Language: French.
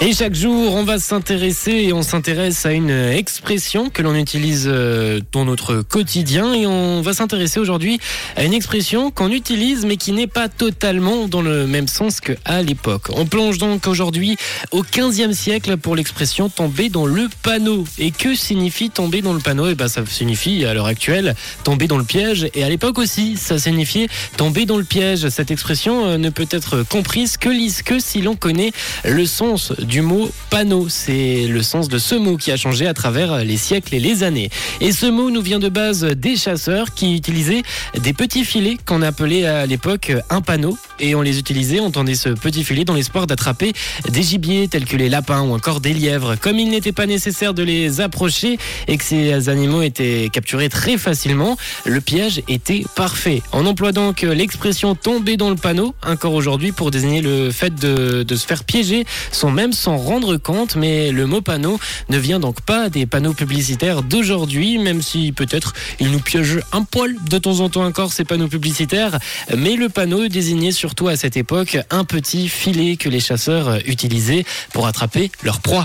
Et chaque jour, on va s'intéresser et on s'intéresse à une expression que l'on utilise euh, dans notre quotidien. Et on va s'intéresser aujourd'hui à une expression qu'on utilise mais qui n'est pas totalement dans le même sens qu'à l'époque. On plonge donc aujourd'hui au 15e siècle pour l'expression tomber dans le panneau. Et que signifie tomber dans le panneau Et ben ça signifie à l'heure actuelle tomber dans le piège. Et à l'époque aussi, ça signifiait tomber dans le piège. Cette expression euh, ne peut être comprise que, que si l'on connaît le sens du mot panneau. C'est le sens de ce mot qui a changé à travers les siècles et les années. Et ce mot nous vient de base des chasseurs qui utilisaient des petits filets qu'on appelait à l'époque un panneau. Et on les utilisait, on tendait ce petit filet dans l'espoir d'attraper des gibiers tels que les lapins ou encore des lièvres. Comme il n'était pas nécessaire de les approcher et que ces animaux étaient capturés très facilement, le piège était parfait. On emploie donc l'expression tomber dans le panneau encore aujourd'hui pour désigner le fait de, se faire piéger sans même s'en rendre compte, mais le mot panneau ne vient donc pas des panneaux publicitaires d'aujourd'hui, même si peut-être il nous piège un poil de temps en temps encore ces panneaux publicitaires, mais le panneau désignait surtout à cette époque un petit filet que les chasseurs utilisaient pour attraper leur proie.